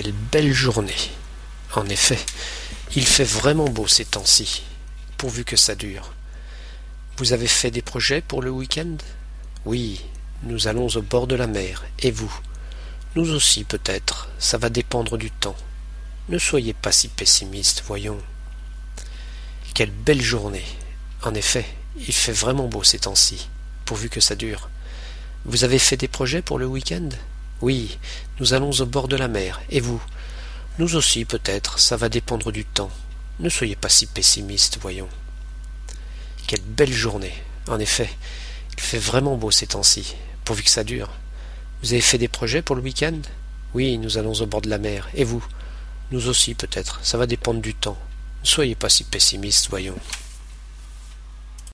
Quelle belle journée. En effet, il fait vraiment beau ces temps-ci, pourvu que ça dure. Vous avez fait des projets pour le week-end? Oui, nous allons au bord de la mer. Et vous? Nous aussi peut-être, ça va dépendre du temps. Ne soyez pas si pessimiste, voyons. Quelle belle journée. En effet, il fait vraiment beau ces temps-ci, pourvu que ça dure. Vous avez fait des projets pour le week-end? Oui, nous allons au bord de la mer. Et vous? Nous aussi peut-être, ça va dépendre du temps. Ne soyez pas si pessimiste, voyons. Quelle belle journée. En effet, il fait vraiment beau ces temps-ci, pourvu que ça dure. Vous avez fait des projets pour le week-end? Oui, nous allons au bord de la mer. Et vous? Nous aussi peut-être, ça va dépendre du temps. Ne soyez pas si pessimiste, voyons.